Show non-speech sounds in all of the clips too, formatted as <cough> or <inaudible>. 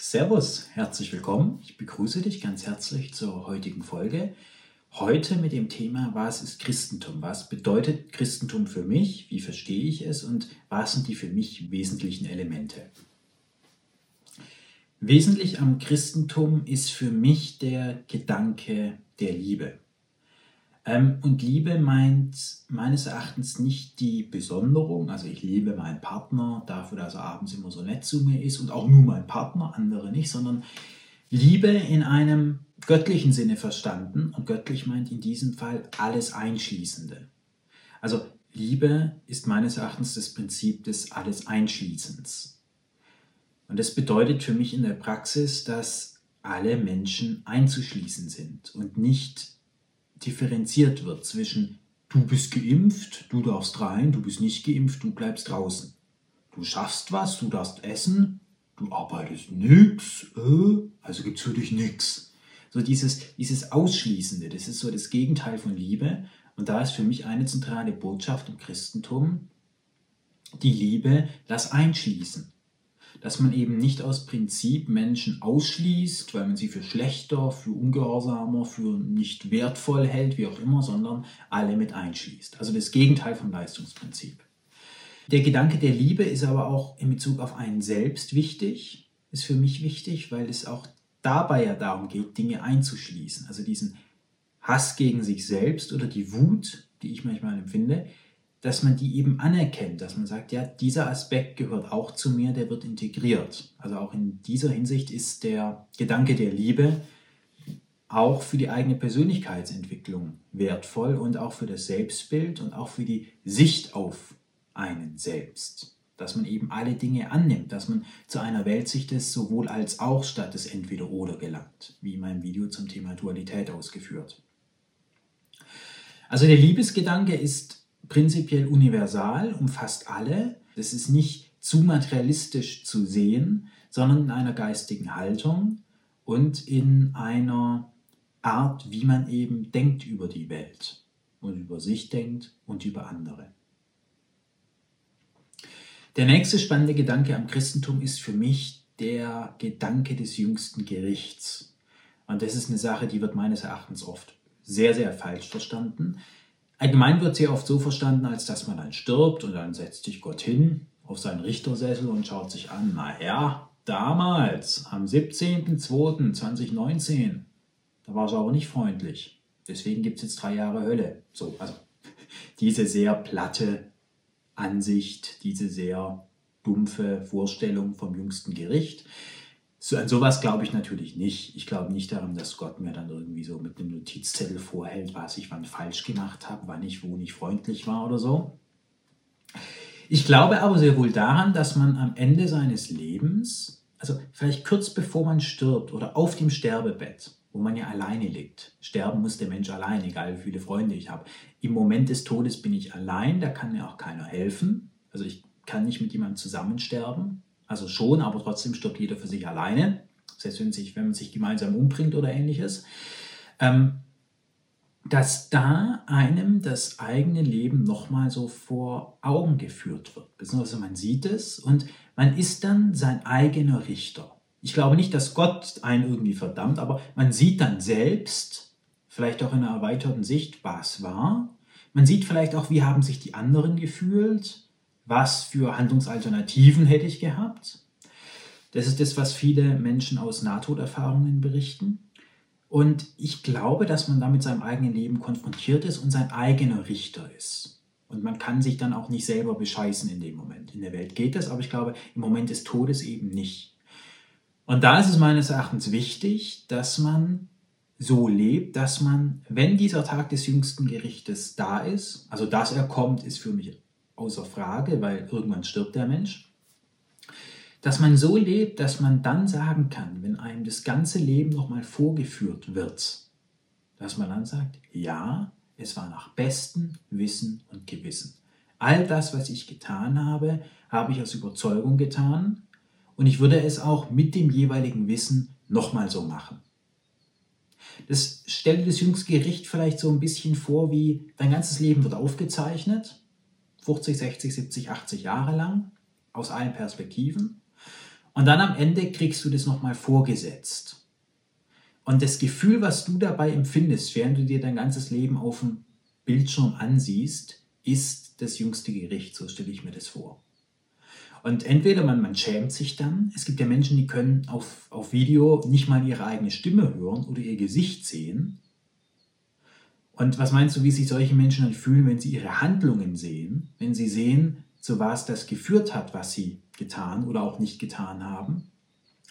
Servus, herzlich willkommen. Ich begrüße dich ganz herzlich zur heutigen Folge. Heute mit dem Thema, was ist Christentum? Was bedeutet Christentum für mich? Wie verstehe ich es? Und was sind die für mich wesentlichen Elemente? Wesentlich am Christentum ist für mich der Gedanke der Liebe. Ähm, und Liebe meint meines Erachtens nicht die Besonderung, also ich liebe meinen Partner dafür, dass er abends immer so nett zu mir ist und auch nur mein Partner, andere nicht, sondern Liebe in einem göttlichen Sinne verstanden und göttlich meint in diesem Fall alles Einschließende. Also Liebe ist meines Erachtens das Prinzip des Alles Einschließens. Und das bedeutet für mich in der Praxis, dass alle Menschen einzuschließen sind und nicht differenziert wird zwischen du bist geimpft, du darfst rein, du bist nicht geimpft, du bleibst draußen. Du schaffst was, du darfst essen, du arbeitest nix, äh, also gibt's für dich nix. So dieses, dieses Ausschließende, das ist so das Gegenteil von Liebe. Und da ist für mich eine zentrale Botschaft im Christentum, die Liebe, das Einschließen dass man eben nicht aus Prinzip Menschen ausschließt, weil man sie für schlechter, für ungehorsamer, für nicht wertvoll hält, wie auch immer, sondern alle mit einschließt. Also das Gegenteil vom Leistungsprinzip. Der Gedanke der Liebe ist aber auch in Bezug auf einen selbst wichtig, ist für mich wichtig, weil es auch dabei ja darum geht, Dinge einzuschließen. Also diesen Hass gegen sich selbst oder die Wut, die ich manchmal empfinde, dass man die eben anerkennt, dass man sagt, ja, dieser Aspekt gehört auch zu mir, der wird integriert. Also auch in dieser Hinsicht ist der Gedanke der Liebe auch für die eigene Persönlichkeitsentwicklung wertvoll und auch für das Selbstbild und auch für die Sicht auf einen selbst. Dass man eben alle Dinge annimmt, dass man zu einer Weltsicht des sowohl als auch statt des Entweder-Oder gelangt, wie in meinem Video zum Thema Dualität ausgeführt. Also der Liebesgedanke ist prinzipiell universal, umfasst alle. Das ist nicht zu materialistisch zu sehen, sondern in einer geistigen Haltung und in einer Art, wie man eben denkt über die Welt und über sich denkt und über andere. Der nächste spannende Gedanke am Christentum ist für mich der Gedanke des jüngsten Gerichts. Und das ist eine Sache, die wird meines Erachtens oft sehr, sehr falsch verstanden. Allgemein wird sie oft so verstanden, als dass man dann stirbt und dann setzt sich Gott hin auf seinen Richtersessel und schaut sich an, naja, damals, am 17.02.2019, da war es aber nicht freundlich. Deswegen gibt es jetzt drei Jahre Hölle. So, also <laughs> diese sehr platte Ansicht, diese sehr dumpfe Vorstellung vom jüngsten Gericht. So, an sowas glaube ich natürlich nicht. Ich glaube nicht daran, dass Gott mir dann irgendwie so mit einem Notizzettel vorhält, was ich wann falsch gemacht habe, wann ich wo nicht freundlich war oder so. Ich glaube aber sehr wohl daran, dass man am Ende seines Lebens, also vielleicht kurz bevor man stirbt oder auf dem Sterbebett, wo man ja alleine liegt. Sterben muss der Mensch allein, egal wie viele Freunde ich habe. Im Moment des Todes bin ich allein, da kann mir auch keiner helfen. Also ich kann nicht mit jemandem zusammen sterben. Also schon, aber trotzdem stirbt jeder für sich alleine. Heißt, wenn, sich, wenn man sich gemeinsam umbringt oder ähnliches. Ähm, dass da einem das eigene Leben nochmal so vor Augen geführt wird. Beziehungsweise man sieht es und man ist dann sein eigener Richter. Ich glaube nicht, dass Gott einen irgendwie verdammt, aber man sieht dann selbst, vielleicht auch in einer erweiterten Sicht, was war. Man sieht vielleicht auch, wie haben sich die anderen gefühlt was für Handlungsalternativen hätte ich gehabt. Das ist das, was viele Menschen aus Nahtoderfahrungen berichten. Und ich glaube, dass man da mit seinem eigenen Leben konfrontiert ist und sein eigener Richter ist. Und man kann sich dann auch nicht selber bescheißen in dem Moment. In der Welt geht das, aber ich glaube, im Moment des Todes eben nicht. Und da ist es meines Erachtens wichtig, dass man so lebt, dass man, wenn dieser Tag des jüngsten Gerichtes da ist, also dass er kommt, ist für mich außer Frage, weil irgendwann stirbt der Mensch. Dass man so lebt, dass man dann sagen kann, wenn einem das ganze Leben nochmal vorgeführt wird, dass man dann sagt, ja, es war nach bestem Wissen und Gewissen. All das, was ich getan habe, habe ich aus Überzeugung getan und ich würde es auch mit dem jeweiligen Wissen nochmal so machen. Das stellt das jüngste Gericht vielleicht so ein bisschen vor, wie dein ganzes Leben wird aufgezeichnet 50, 60, 70, 80 Jahre lang aus allen Perspektiven. Und dann am Ende kriegst du das nochmal vorgesetzt. Und das Gefühl, was du dabei empfindest, während du dir dein ganzes Leben auf dem Bildschirm ansiehst, ist das jüngste Gericht, so stelle ich mir das vor. Und entweder man, man schämt sich dann, es gibt ja Menschen, die können auf, auf Video nicht mal ihre eigene Stimme hören oder ihr Gesicht sehen. Und was meinst du, wie sich solche Menschen dann fühlen, wenn sie ihre Handlungen sehen, wenn sie sehen, zu was das geführt hat, was sie getan oder auch nicht getan haben?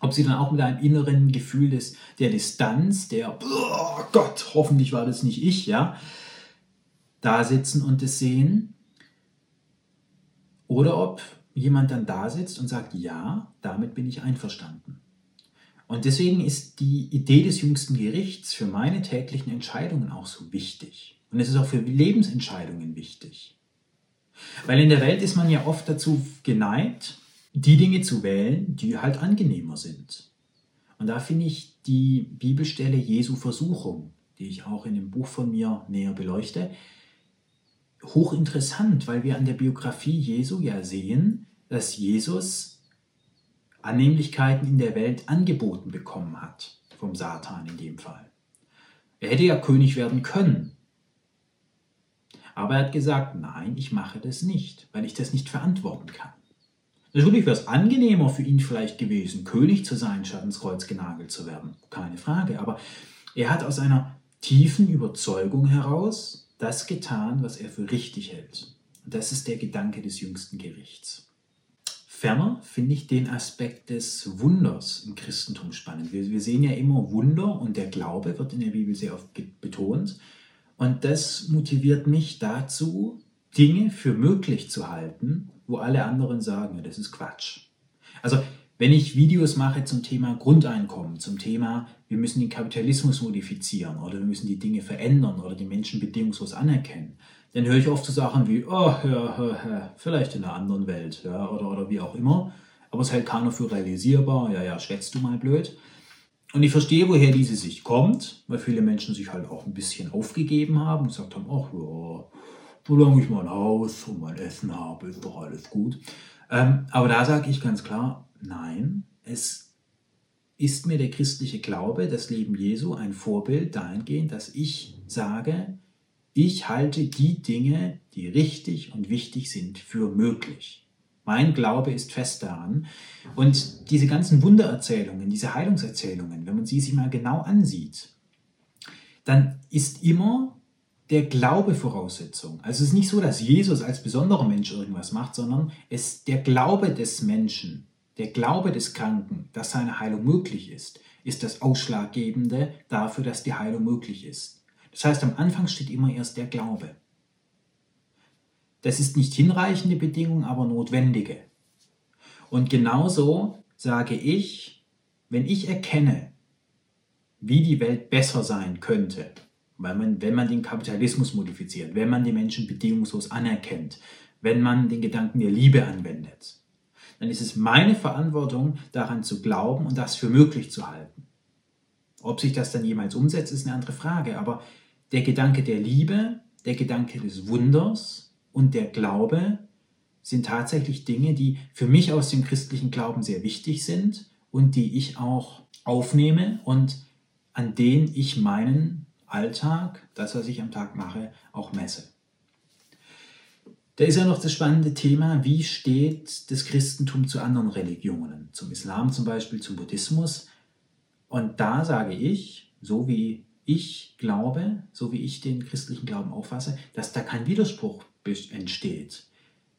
Ob sie dann auch mit einem inneren Gefühl des, der Distanz, der, oh Gott, hoffentlich war das nicht ich, ja, da sitzen und es sehen. Oder ob jemand dann da sitzt und sagt, ja, damit bin ich einverstanden. Und deswegen ist die Idee des jüngsten Gerichts für meine täglichen Entscheidungen auch so wichtig. Und es ist auch für Lebensentscheidungen wichtig. Weil in der Welt ist man ja oft dazu geneigt, die Dinge zu wählen, die halt angenehmer sind. Und da finde ich die Bibelstelle Jesu Versuchung, die ich auch in dem Buch von mir näher beleuchte, hochinteressant, weil wir an der Biografie Jesu ja sehen, dass Jesus Annehmlichkeiten in der Welt angeboten bekommen hat, vom Satan in dem Fall. Er hätte ja König werden können. Aber er hat gesagt, nein, ich mache das nicht, weil ich das nicht verantworten kann. Natürlich wäre es angenehmer für ihn vielleicht gewesen, König zu sein, statt ins Kreuz genagelt zu werden. Keine Frage. Aber er hat aus einer tiefen Überzeugung heraus das getan, was er für richtig hält. Und das ist der Gedanke des jüngsten Gerichts. Ferner finde ich den Aspekt des Wunders im Christentum spannend. Wir, wir, sehen ja immer Wunder und der Glaube wird in der Bibel sehr oft betont. Und das motiviert mich dazu, Dinge für möglich zu halten, wo alle anderen sagen, das ist Quatsch. Also wenn ich Videos mache zum Thema Grundeinkommen, zum Thema, wir müssen den Kapitalismus modifizieren oder wir müssen die Dinge verändern oder die Menschen bedingungslos anerkennen, dann höre ich oft so Sachen wie, oh, ja, ja, vielleicht in einer anderen Welt ja, oder, oder wie auch immer. Aber es hält keiner für realisierbar. Ja, ja, schwätzt du mal blöd. Und ich verstehe, woher diese Sicht kommt, weil viele Menschen sich halt auch ein bisschen aufgegeben haben und gesagt haben, ach ja, solange ich mein Haus und mein Essen habe, ist doch alles gut. Ähm, aber da sage ich ganz klar, Nein, es ist mir der christliche Glaube, das Leben Jesu, ein Vorbild dahingehend, dass ich sage, ich halte die Dinge, die richtig und wichtig sind, für möglich. Mein Glaube ist fest daran. Und diese ganzen Wundererzählungen, diese Heilungserzählungen, wenn man sie sich mal genau ansieht, dann ist immer der Glaube Voraussetzung. Also es ist nicht so, dass Jesus als besonderer Mensch irgendwas macht, sondern es der Glaube des Menschen der Glaube des Kranken, dass seine Heilung möglich ist, ist das Ausschlaggebende dafür, dass die Heilung möglich ist. Das heißt, am Anfang steht immer erst der Glaube. Das ist nicht hinreichende Bedingung, aber notwendige. Und genauso sage ich, wenn ich erkenne, wie die Welt besser sein könnte, weil man, wenn man den Kapitalismus modifiziert, wenn man die Menschen bedingungslos anerkennt, wenn man den Gedanken der Liebe anwendet, dann ist es meine Verantwortung, daran zu glauben und das für möglich zu halten. Ob sich das dann jemals umsetzt, ist eine andere Frage. Aber der Gedanke der Liebe, der Gedanke des Wunders und der Glaube sind tatsächlich Dinge, die für mich aus dem christlichen Glauben sehr wichtig sind und die ich auch aufnehme und an denen ich meinen Alltag, das, was ich am Tag mache, auch messe. Da ist ja noch das spannende Thema, wie steht das Christentum zu anderen Religionen, zum Islam zum Beispiel, zum Buddhismus. Und da sage ich, so wie ich glaube, so wie ich den christlichen Glauben auffasse, dass da kein Widerspruch entsteht.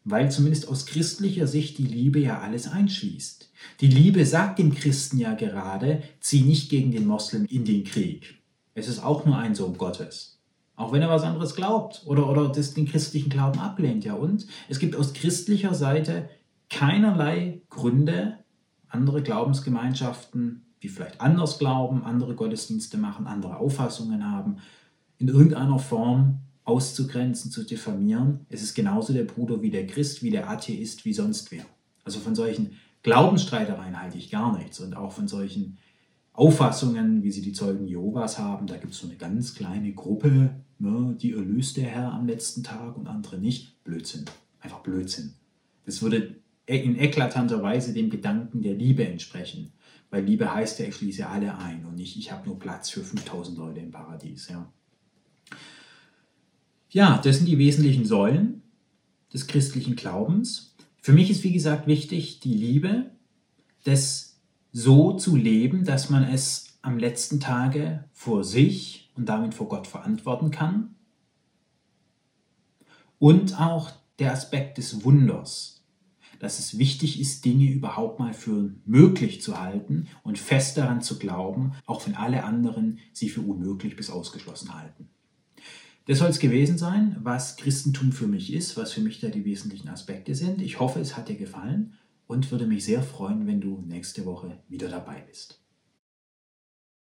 Weil zumindest aus christlicher Sicht die Liebe ja alles einschließt. Die Liebe sagt dem Christen ja gerade, zieh nicht gegen den Moslem in den Krieg. Es ist auch nur ein Sohn Gottes. Auch wenn er was anderes glaubt oder, oder das, den christlichen Glauben ablehnt. Ja, und es gibt aus christlicher Seite keinerlei Gründe, andere Glaubensgemeinschaften, die vielleicht anders glauben, andere Gottesdienste machen, andere Auffassungen haben, in irgendeiner Form auszugrenzen, zu diffamieren. Es ist genauso der Bruder wie der Christ, wie der Atheist, wie sonst wer. Also von solchen Glaubensstreitereien halte ich gar nichts und auch von solchen Auffassungen, wie sie die Zeugen Jehovas haben. Da gibt es so eine ganz kleine Gruppe, ne, die erlöst der Herr am letzten Tag und andere nicht. Blödsinn. Einfach Blödsinn. Das würde in eklatanter Weise dem Gedanken der Liebe entsprechen. Weil Liebe heißt ja, ich schließe alle ein und nicht, ich habe nur Platz für 5000 Leute im Paradies. Ja. ja, das sind die wesentlichen Säulen des christlichen Glaubens. Für mich ist, wie gesagt, wichtig, die Liebe, das so zu leben, dass man es am letzten Tage vor sich und damit vor Gott verantworten kann. Und auch der Aspekt des Wunders, dass es wichtig ist, Dinge überhaupt mal für möglich zu halten und fest daran zu glauben, auch wenn alle anderen sie für unmöglich bis ausgeschlossen halten. Das soll es gewesen sein, was Christentum für mich ist, was für mich da die wesentlichen Aspekte sind. Ich hoffe, es hat dir gefallen und würde mich sehr freuen, wenn du nächste Woche wieder dabei bist.